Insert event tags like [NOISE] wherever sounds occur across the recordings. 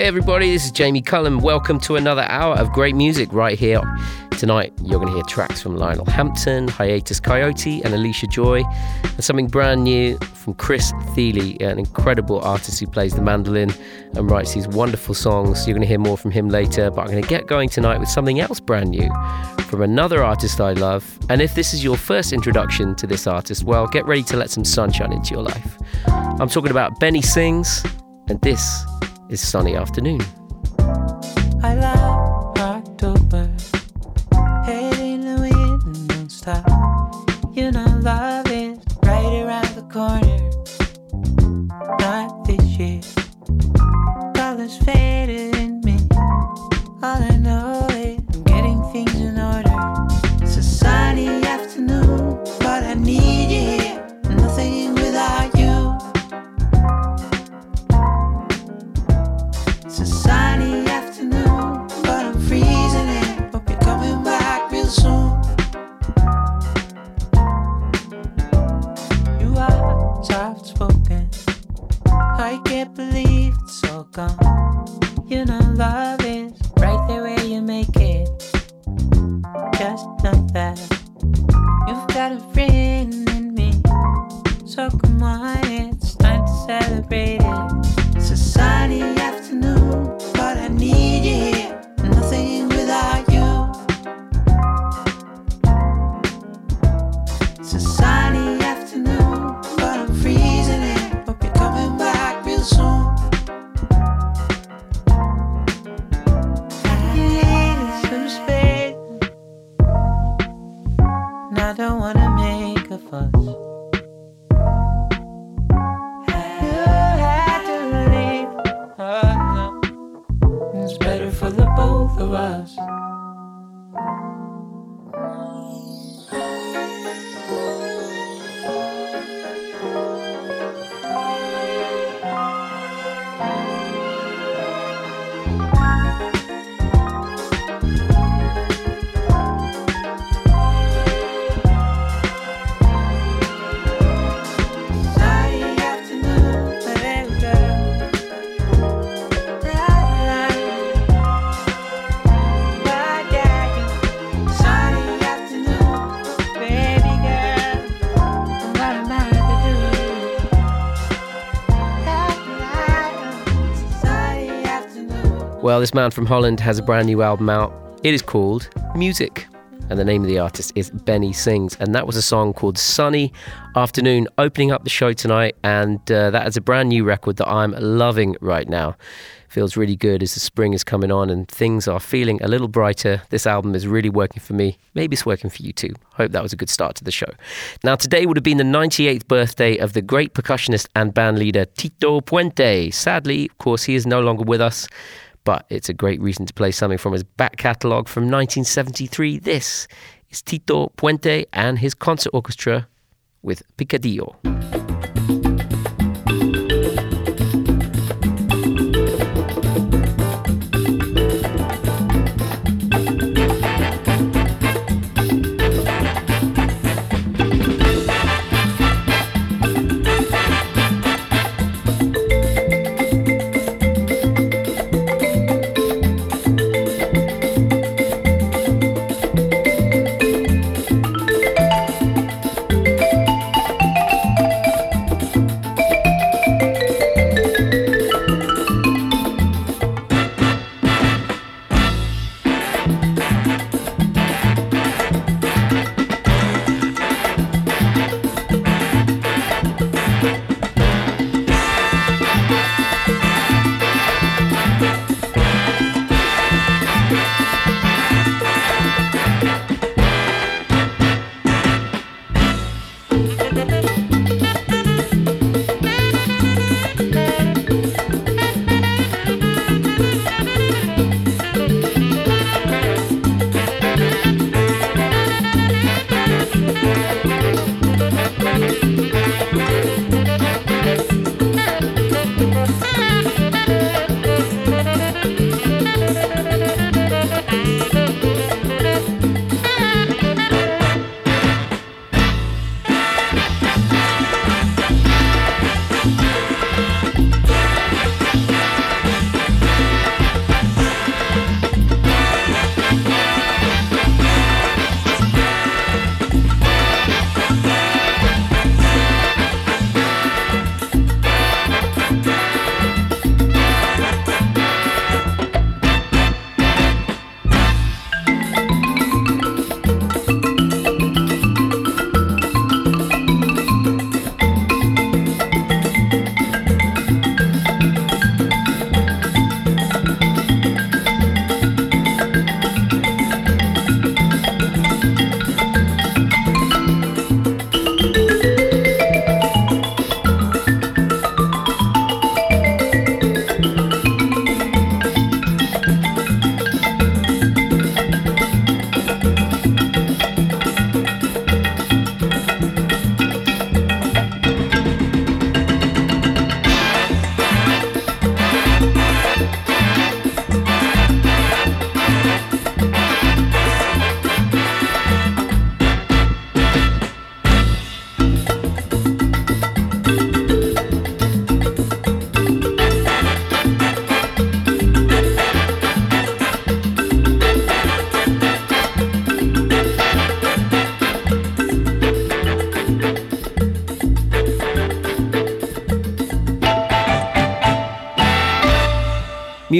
Hey everybody, this is Jamie Cullum. Welcome to another hour of great music right here. Tonight, you're going to hear tracks from Lionel Hampton, Hiatus Kaiyote, and Allysha Joy, and something brand new from Chris Thile, an incredible artist who plays the mandolin and writes these wonderful songs. You're going to hear more from him later, but I'm going to get going tonight with something else brand new from another artist I love. And if this is your first introduction to this artist, well, get ready to let some sunshine into your life. I'm talking about Benny Sings, and this is Sunny Afternoon. You know, this man from Holland has a brand new album out. It is called Music, and the name of the artist is Benny Sings. And that was a song called Sunny Afternoon, opening up the show tonight. And uh, that is a brand new record that I'm loving right now. Feels really good as the spring is coming on and things are feeling a little brighter. This album is really working for me. Maybe it's working for you too. Hope that was a good start to the show. Now, today would have been the 98th birthday of the great percussionist and band leader Tito Puente. Sadly, of course, he is no longer with us but it's a great reason to play something from his back catalogue from 1973. This is Tito Puente and his concert orchestra with Picadillo.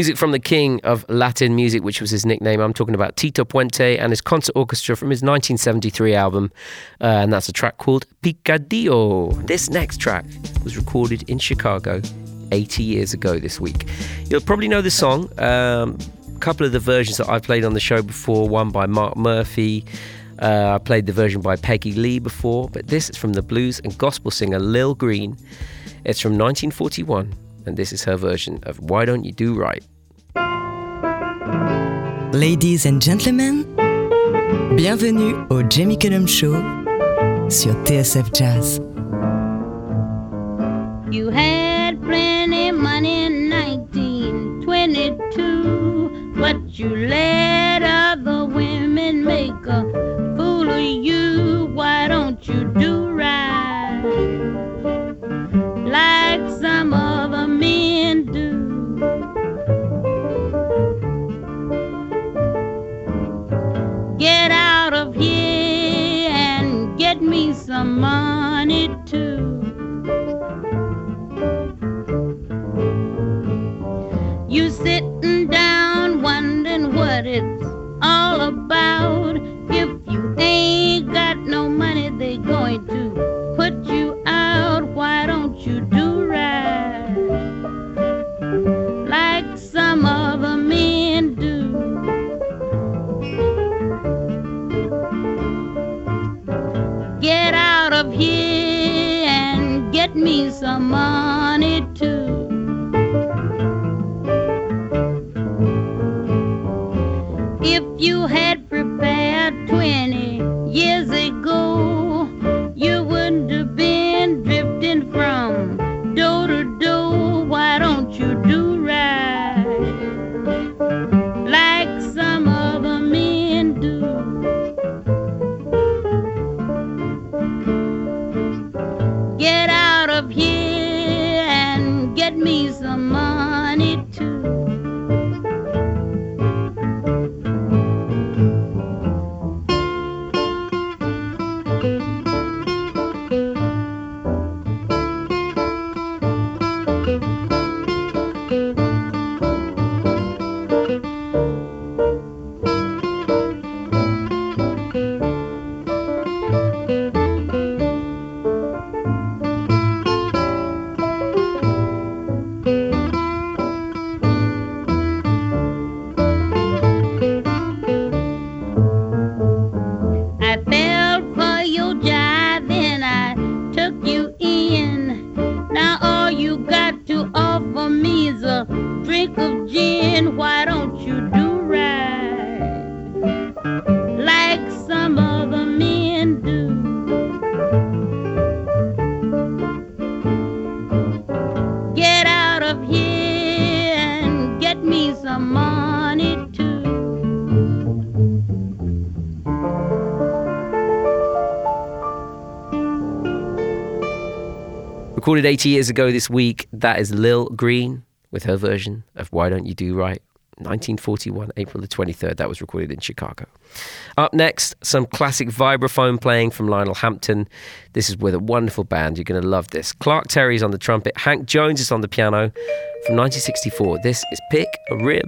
Music from the king of Latin music, which was his nickname. I'm talking about Tito Puente and his concert orchestra from his 1973 album. Uh, and that's a track called Picadillo. This next track was recorded in Chicago 80 years ago this week. You'll probably know the song. Um, a couple of the versions that I've played on the show before, one by Mark Murphy. Uh, I played the version by Peggy Lee before, but this is from the blues and gospel singer Lil Green. It's from 1941 and this is her version of Why Don't You Do Right. Ladies and gentlemen, bienvenue au Jamie Cullum Show sur TSF Jazz. You had plenty money in 1922, but you let Recorded 80 years ago this week, that is Lil Green with her version of Why Don't You Do Right. 1941, April the 23rd. That was recorded in Chicago. Up next, some classic vibraphone playing from Lionel Hampton. This is with a wonderful band. You're going to love this. Clark Terry's on the trumpet. Hank Jones is on the piano. From 1964, this is Pick a Rib.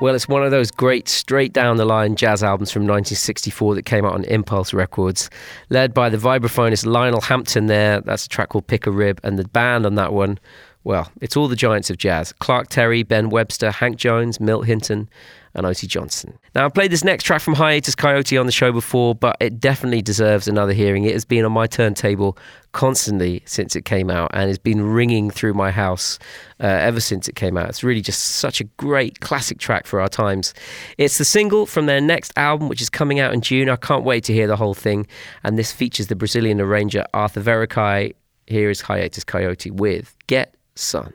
Well, it's one of those great straight down the line jazz albums from 1964 that came out on Impulse Records, led by the vibraphonist Lionel Hampton there. That's a track called Pick a Rib, and the band on that one, well, it's all the giants of jazz Clark Terry, Ben Webster, Hank Jones, Milt Hinton, and O.T. Johnson. Now, I've played this next track from Hiatus Kaiyote on the show before, but it definitely deserves another hearing. It has been on my turntable constantly since it came out and has been ringing through my house uh, ever since it came out. It's really just such a great classic track for our times. It's the single from their next album, which is coming out in June. I can't wait to hear the whole thing. And this features the Brazilian arranger Arthur Verocai. Here is Hiatus Kaiyote with Get Sun.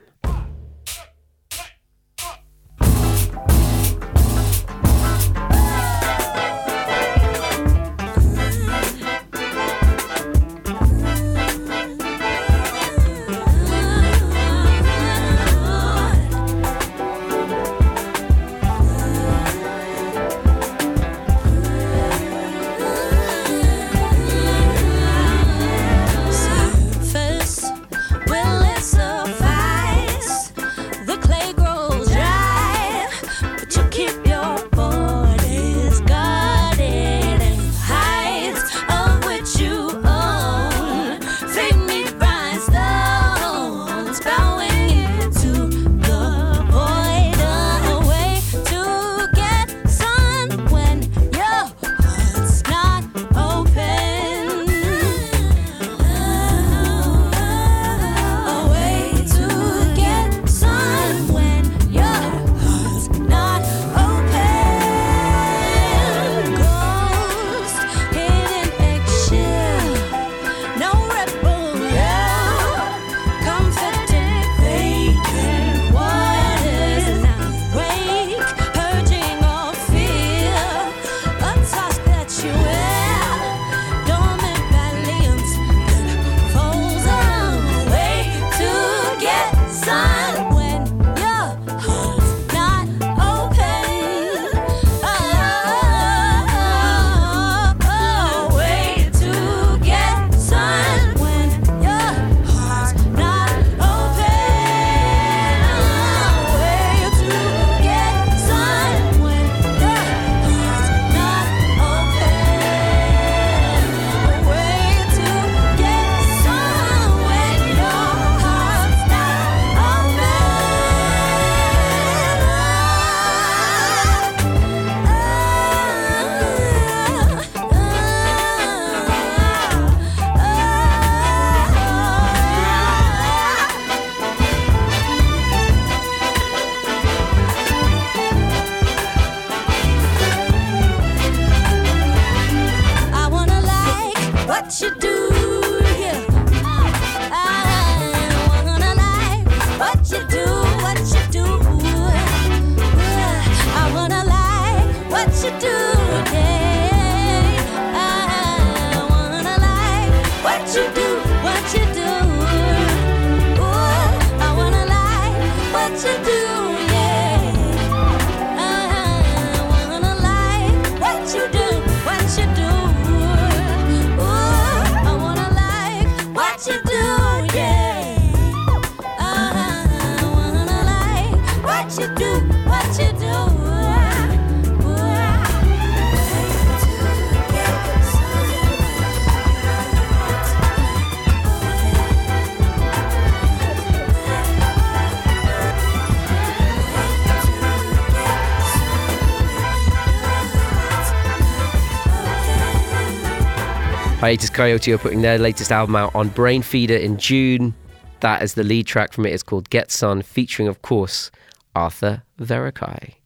Hiatus Kaiyote are putting their latest album out on Brainfeeder in June. That is the lead track from it. It's called Get Sun, featuring, of course, Arthur Verocai.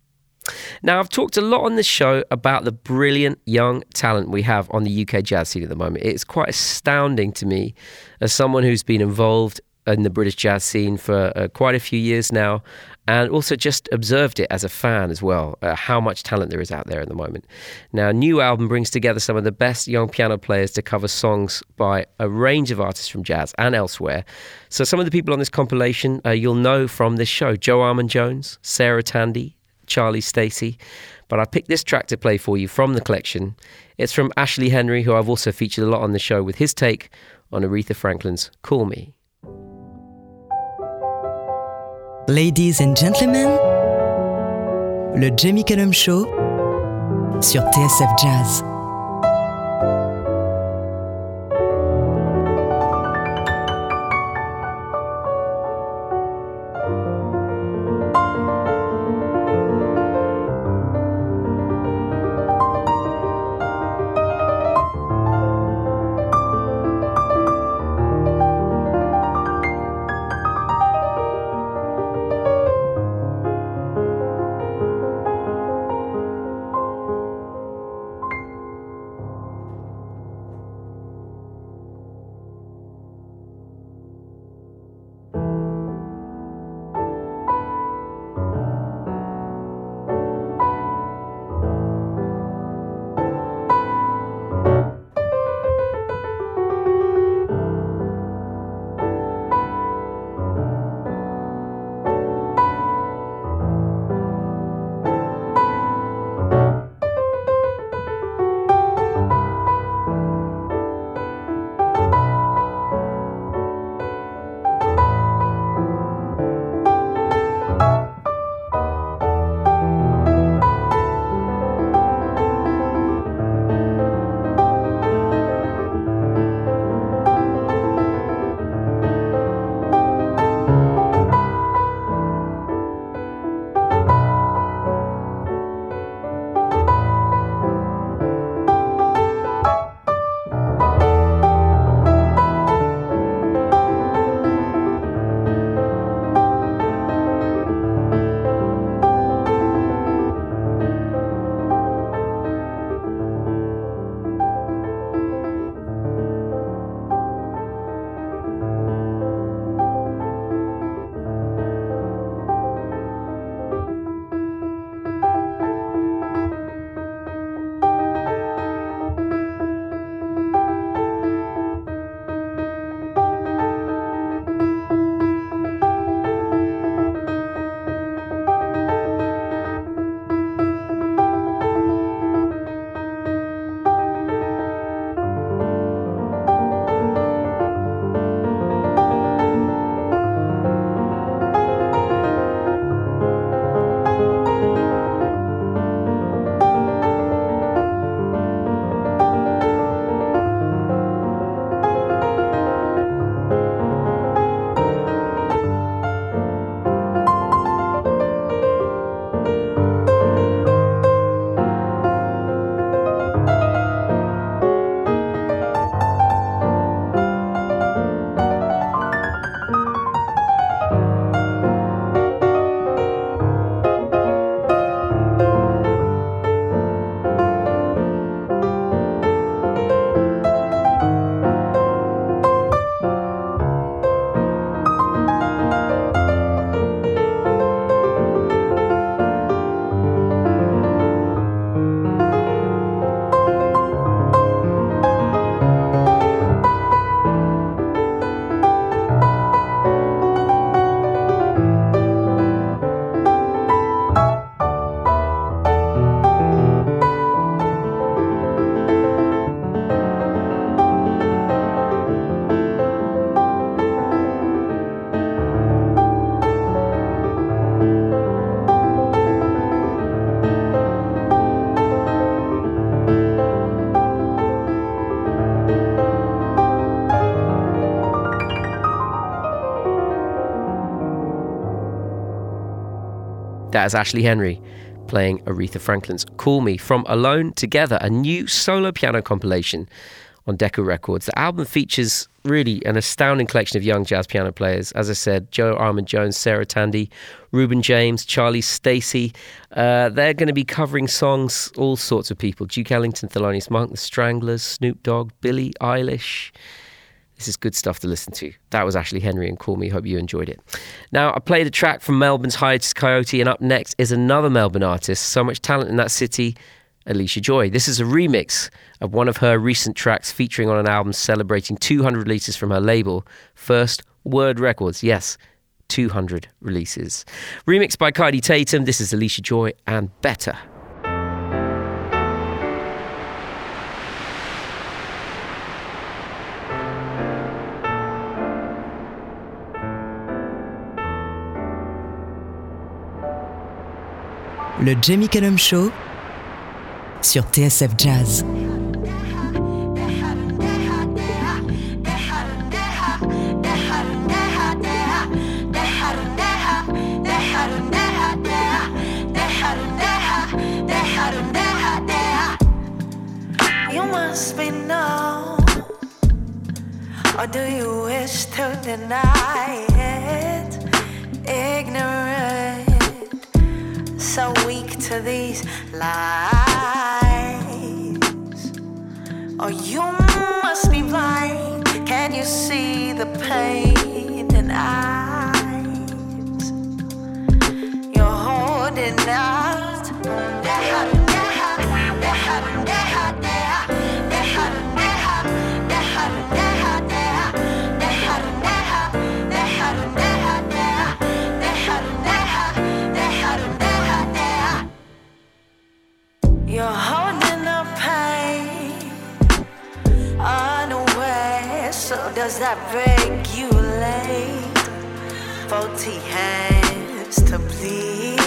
Now, I've talked a lot on this show about the brilliant young talent we have on the UK jazz scene at the moment. It's quite astounding to me as someone who's been involved in the British jazz scene for uh, quite a few years now and also just observed it as a fan as well, uh, how much talent there is out there at the moment. Now, new album brings together some of the best young piano players to cover songs by a range of artists from jazz and elsewhere. So, some of the people on this compilation uh, you'll know from this show Joe Armon-Jones, Sarah Tandy, Charlie Stacey. But I picked this track to play for you from the collection. It's from Ashley Henry, who I've also featured a lot on the show with his take on Aretha Franklin's Call Me. Ladies and gentlemen, le Jamie Cullum Show sur TSF Jazz. That is Ashley Henry playing Aretha Franklin's Call Me from Alone Together, a new solo piano compilation on Decca Records. The album features really an astounding collection of young jazz piano players. As I said, Joe Armon-Jones, Sarah Tandy, Reuben James, Charlie Stacey. Uh, they're going to be covering songs, all sorts of people. Duke Ellington, Thelonious Monk, The Stranglers, Snoop Dogg, Billie Eilish. This is good stuff to listen to. That was Ashley Henry and Call Me. Hope you enjoyed it. Now, I played a track from Melbourne's Hiatus Kaiyote, and up next is another Melbourne artist. So much talent in that city, Allysha Joy. This is a remix of one of her recent tracks featuring on an album celebrating 200 releases from her label, First Word Records. Yes, 200 releases. Remixed by Kaidi Tatham. This is Allysha Joy and Better. Le Jamie Cullum Show sur TSF Jazz. You must be known, or do you wish to deny it? Ignorant, so weak to these lies. Or you must be blind. Can you see the pain in eyes? You're holding out. Does that regulate? Faulty hands to bleed.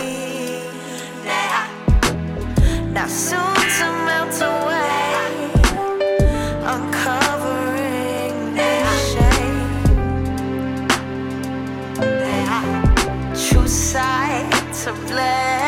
Now, soon to melt away, uncovering their shame. True sight to Ah,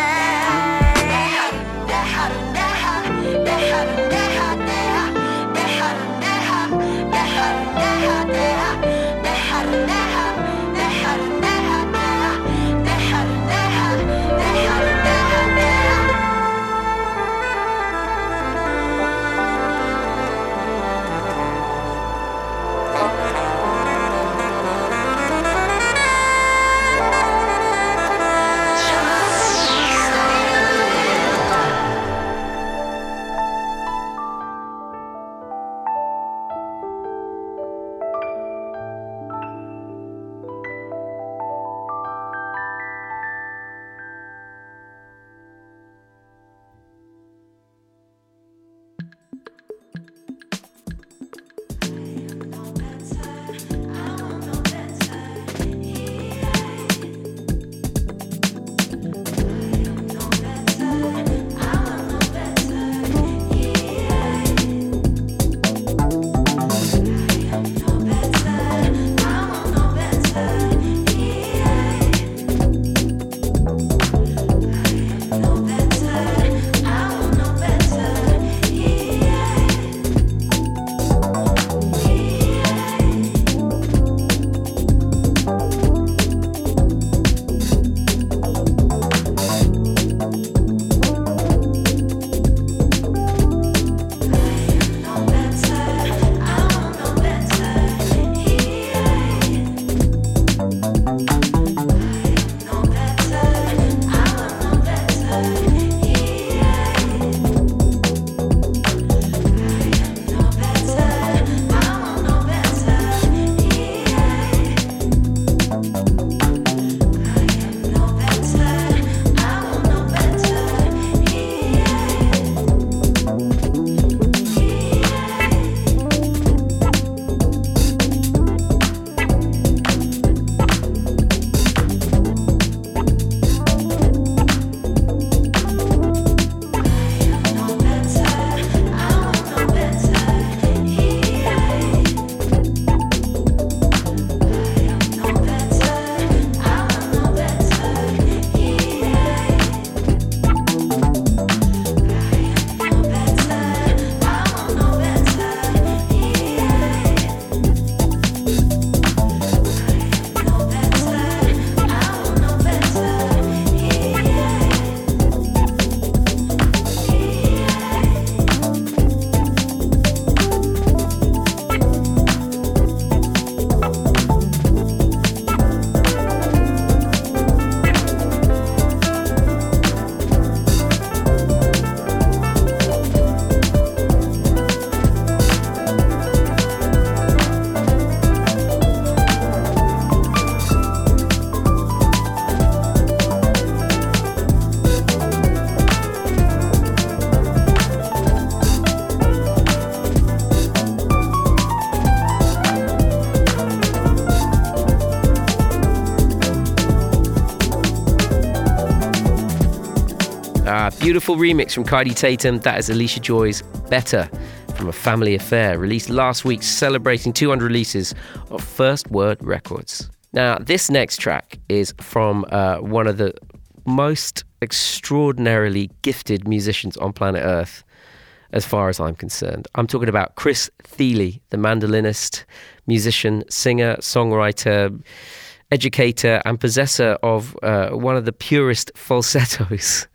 beautiful remix from Kaidi Tatham. That is Allysha Joy's Better from A Family Affair, released last week, celebrating 200 releases of First Word Records. Now, this next track is from uh, one of the most extraordinarily gifted musicians on planet Earth, as far as I'm concerned. I'm talking about Chris Thile, the mandolinist, musician, singer, songwriter, educator, and possessor of uh, one of the purest falsettos. [LAUGHS]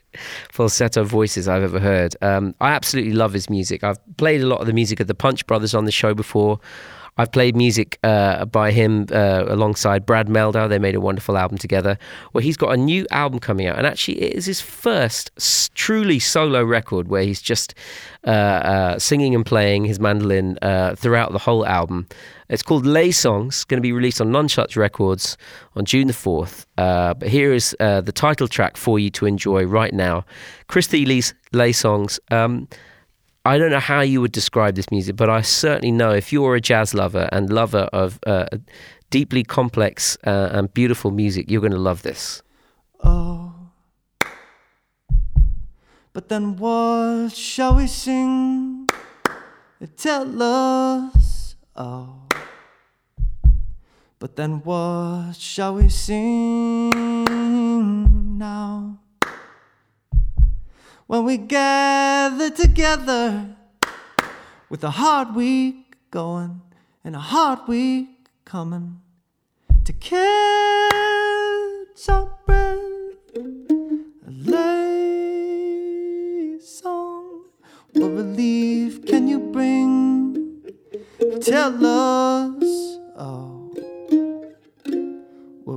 falsetto voices I've ever heard. Um, I absolutely love his music. I've played a lot of the music of the Punch Brothers on the show before. I've played music uh, by him uh, alongside Brad Mehldau. They made a wonderful album together. Well, he's got a new album coming out, and actually, it is his first truly solo record where he's just uh, uh, singing and playing his mandolin uh, throughout the whole album. It's called Laysongs, going to be released on Nonesuch Records on June the 4th. Uh, but here is uh, the title track for you to enjoy right now Chris Thile's Laysongs. Um, I don't know how you would describe this music, but I certainly know if you're a jazz lover and lover of uh, deeply complex uh, and beautiful music, you're going to love this. Oh. But then what shall we sing? Tell us. Oh. But then what shall we sing now? When we gather together with a hard week going and a hard week coming to catch our breath. A lay song, what relief can you bring? Tell us, oh,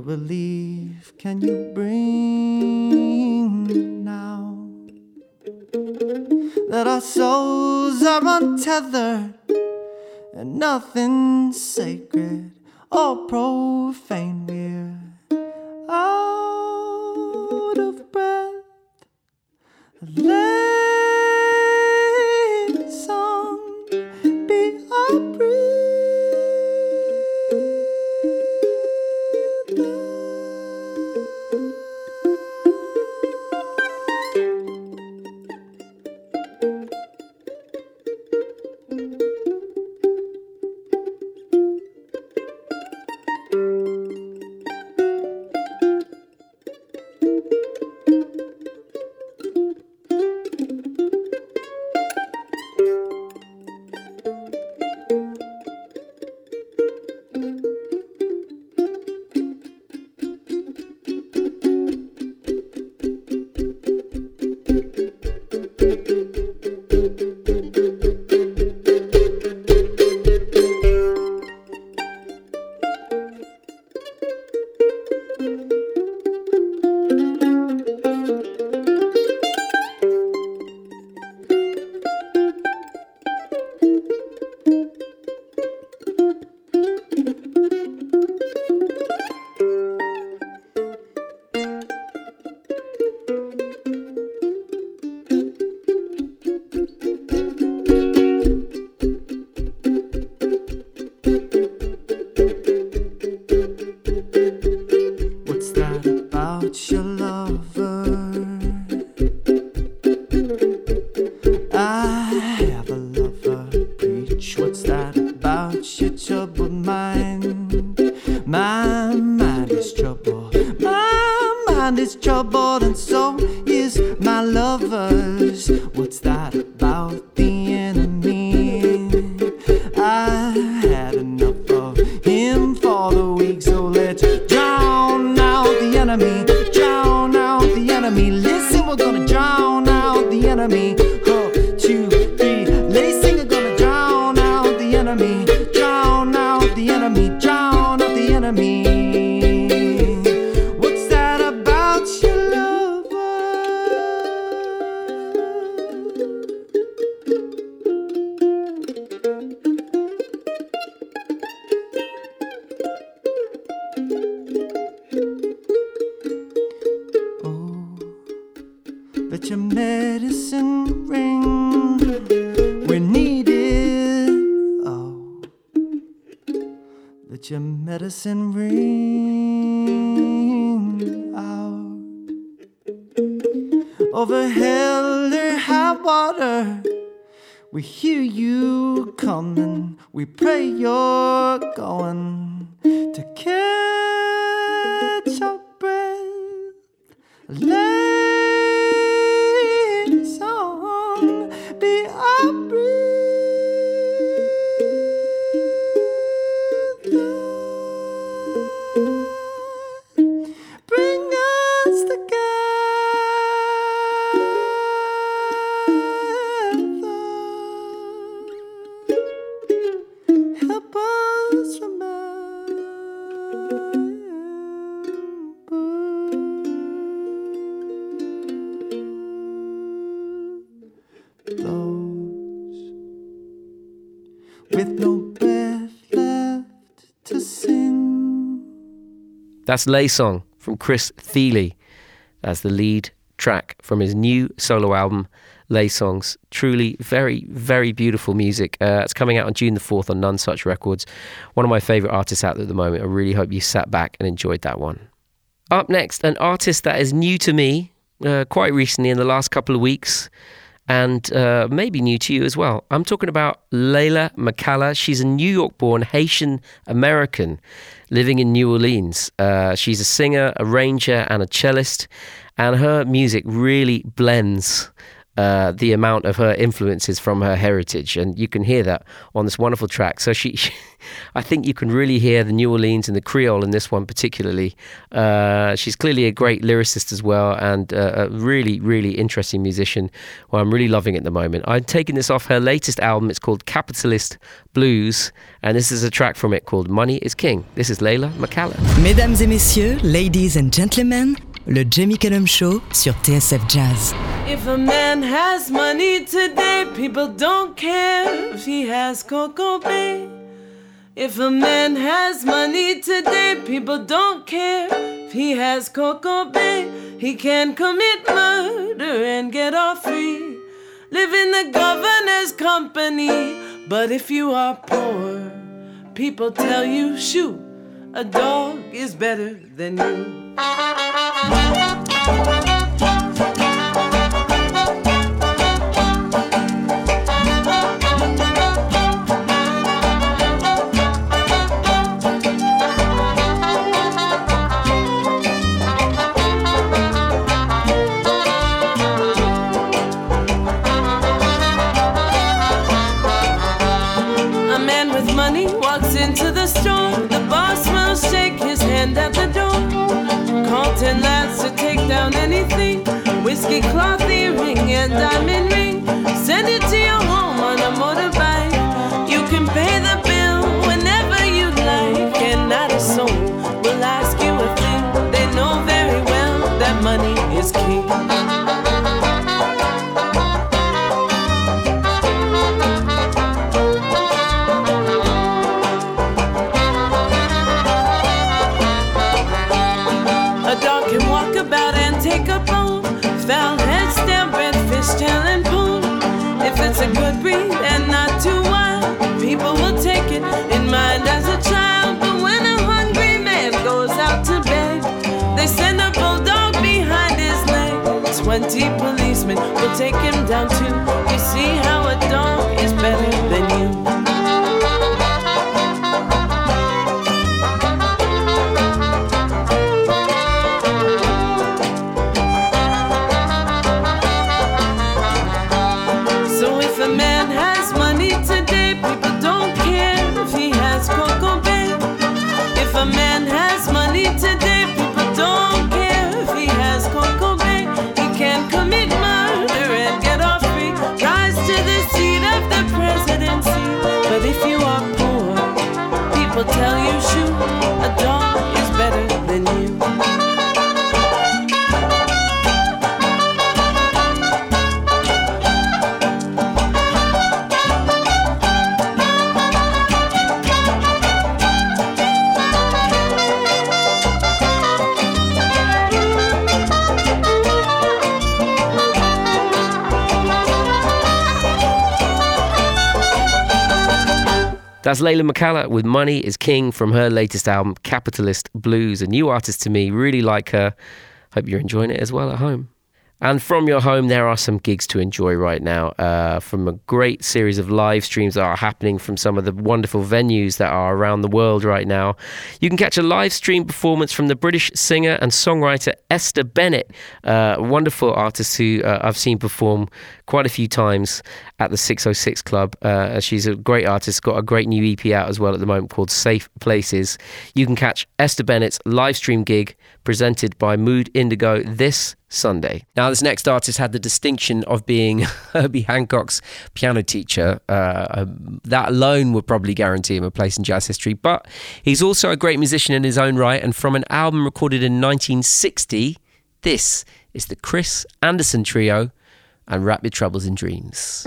relief can you bring now? That our souls are untethered and nothing sacred or profane. That about your troubled mind? My mind is troubled. My mind is troubled, That's Laysong from Chris Thile. That's the lead track from his new solo album, Laysongs. Truly very, very beautiful music. Uh, it's coming out on June the 4th on Nonesuch Records. One of my favourite artists out there at the moment. I really hope you sat back and enjoyed that one. Up next, an artist that is new to me uh, quite recently in the last couple of weeks and uh, maybe new to you as well. I'm talking about Leyla McCalla. She's a New York born Haitian American living in New Orleans. Uh, she's a singer, arranger, and a cellist, and her music really blends. Uh, the amount of her influences from her heritage, and you can hear that on this wonderful track. So she, [LAUGHS] she I think you can really hear the New Orleans and the Creole in this one particularly. Uh, she's clearly a great lyricist as well, and uh, a really, really interesting musician. Who I'm really loving at the moment. I'm taking this off her latest album. It's called Capitalist Blues, and this is a track from it called Money Is King. This is Leyla McCalla. Mesdames et messieurs, ladies and gentlemen, le Jamie Cullum Show sur TSF Jazz. If a man has money today, people don't care if he has Coco Bay. If a man has money today, people don't care if he has Coco Bay. He can commit murder and get off free. Live in the governor's company. But if you are poor, people tell you, shoot, a dog is better than you. A 20 policemen will take him down too. You see That's Leyla McCalla with Money is King from her latest album, Capitalist Blues. A new artist to me, really like her. Hope you're enjoying it as well at home. And from your home, there are some gigs to enjoy right now uh, from a great series of live streams that are happening from some of the wonderful venues that are around the world right now. You can catch a live stream performance from the British singer and songwriter Esther Bennett, uh, wonderful artist who uh, I've seen perform quite a few times at the 606 Club. Uh, she's a great artist, got a great new EP out as well at the moment called Safe Places. You can catch Esther Bennett's live stream gig presented by Mood Indigo this Sunday. Now, this next artist had the distinction of being [LAUGHS] Herbie Hancock's piano teacher. Uh, um, that alone would probably guarantee him a place in jazz history. But he's also a great musician in his own right. And from an album recorded in 1960, this is the Chris Anderson Trio and Wrap Your Troubles in Dreams.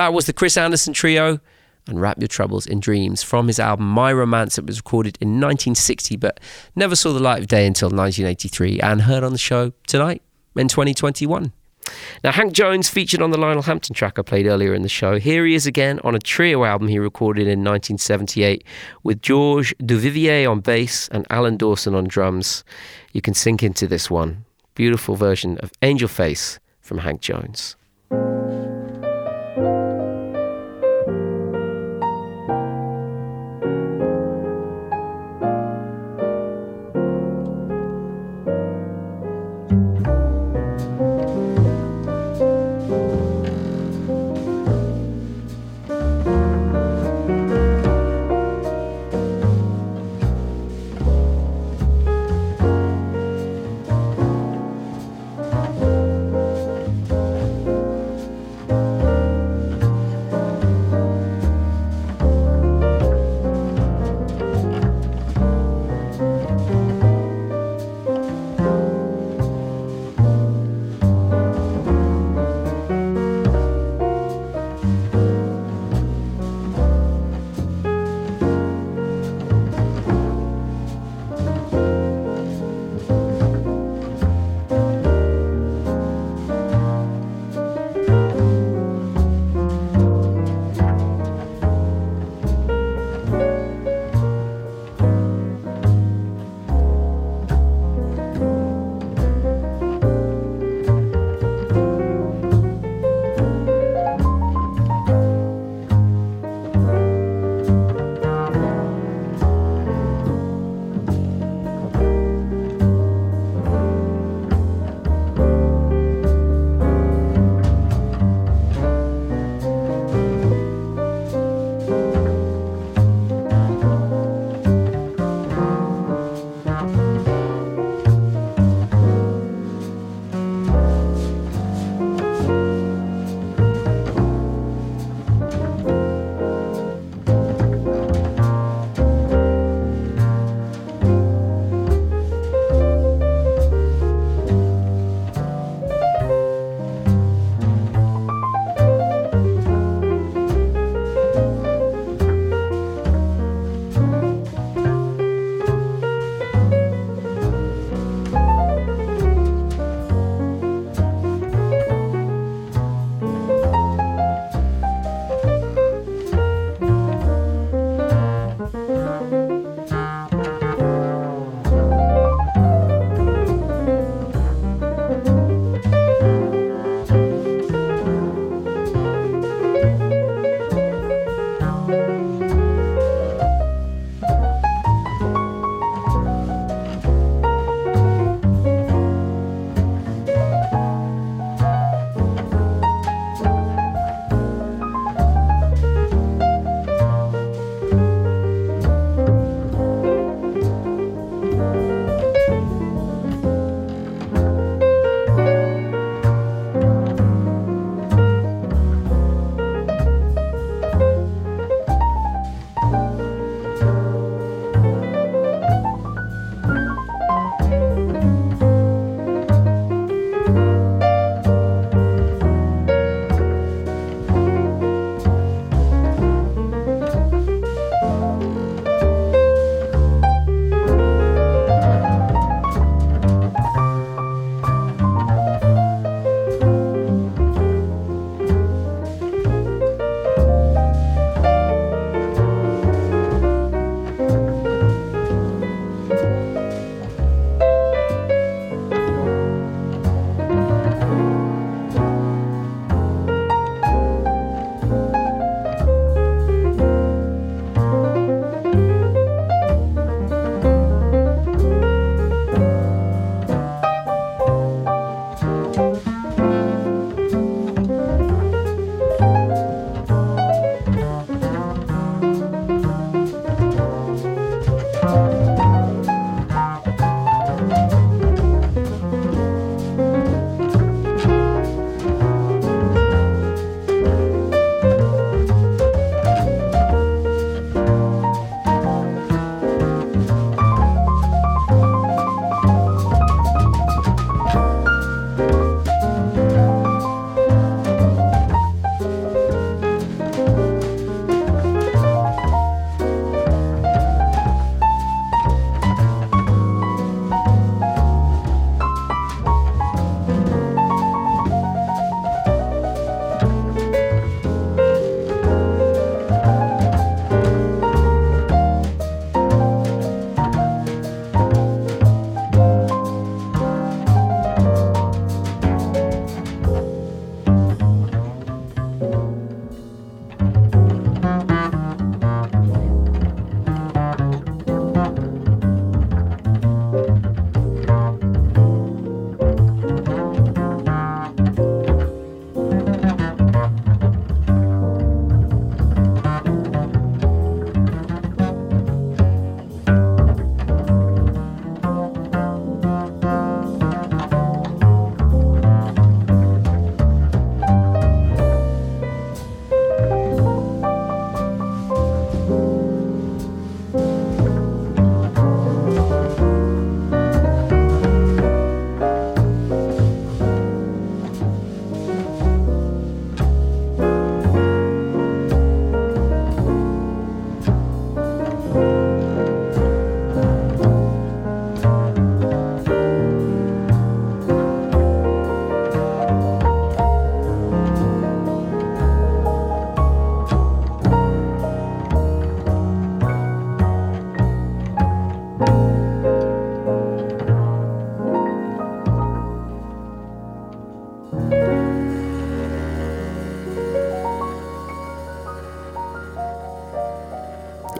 That was the Chris Anderson Trio and Wrap Your Troubles in Dreams from his album My Romance. It was recorded in 1960 but never saw the light of day until 1983 and heard on the show tonight in 2021. Now, Hank Jones featured on the Lionel Hampton track I played earlier in the show. Here he is again on a trio album he recorded in 1978 with George Duvivier on bass and Alan Dawson on drums. You can sink into this one. Beautiful version of Angel Face from Hank Jones.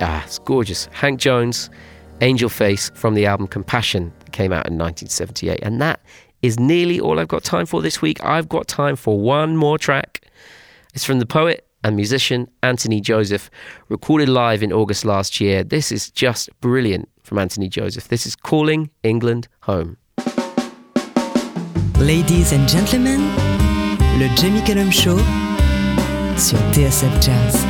Ah, it's gorgeous. Hank Jones, Angel Face from the album Compassion came out in 1978. And that is nearly all I've got time for this week. I've got time for one more track. It's from the poet and musician Anthony Joseph, recorded live in August last year. This is just brilliant from Anthony Joseph. This is Calling England Home. Ladies and gentlemen, le Jamie Cullum Show sur TSF Jazz.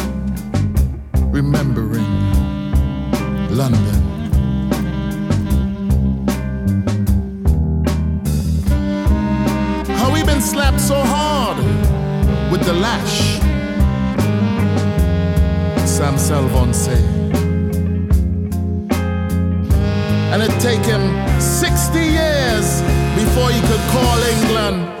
remembering London. How we been slapped so hard with the lash. Sam Selvon say. And it take him 60 years before he could call England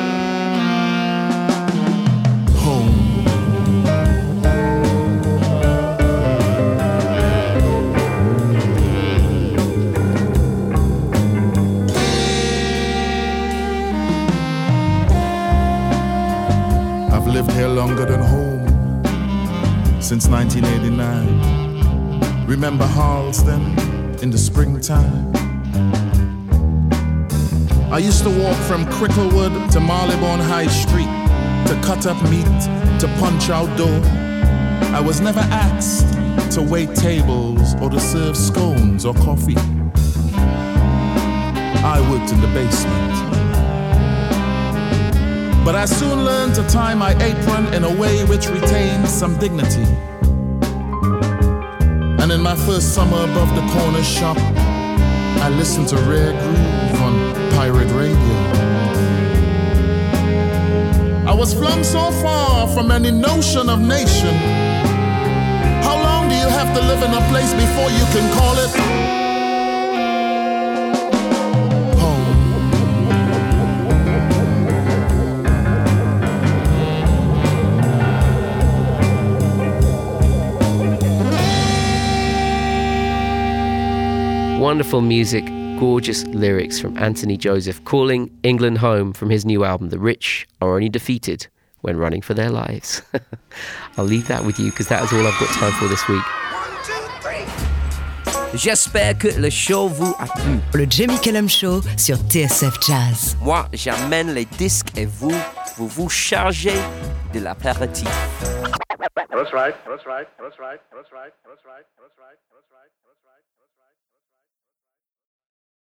lived here longer than home since 1989. Remember Harlesden in the springtime? I used to walk from Cricklewood to Marylebone High Street to cut up meat, to punch out dough. I was never asked to wait tables or to serve scones or coffee. I worked in the basement. But I soon learned to tie my apron in a way which retained some dignity. And in my first summer above the corner shop, I listened to Rare Groove on pirate radio. I was flung so far from any notion of nation. How long do you have to live in a place before you can call it Wonderful music, gorgeous lyrics from Anthony Joseph calling England home from his new album, The Rich Are Only Defeated When Running for Their Lives. [LAUGHS] I'll leave that with you because that is all I've got time for this week. J'espère que le show vous a plu. Le Jamie Cullum Show sur TSF Jazz. Moi, j'amène les disques et vous, vous vous chargez de l'apéritif. That's. That's right. That's right. That's right. That's right. That's right.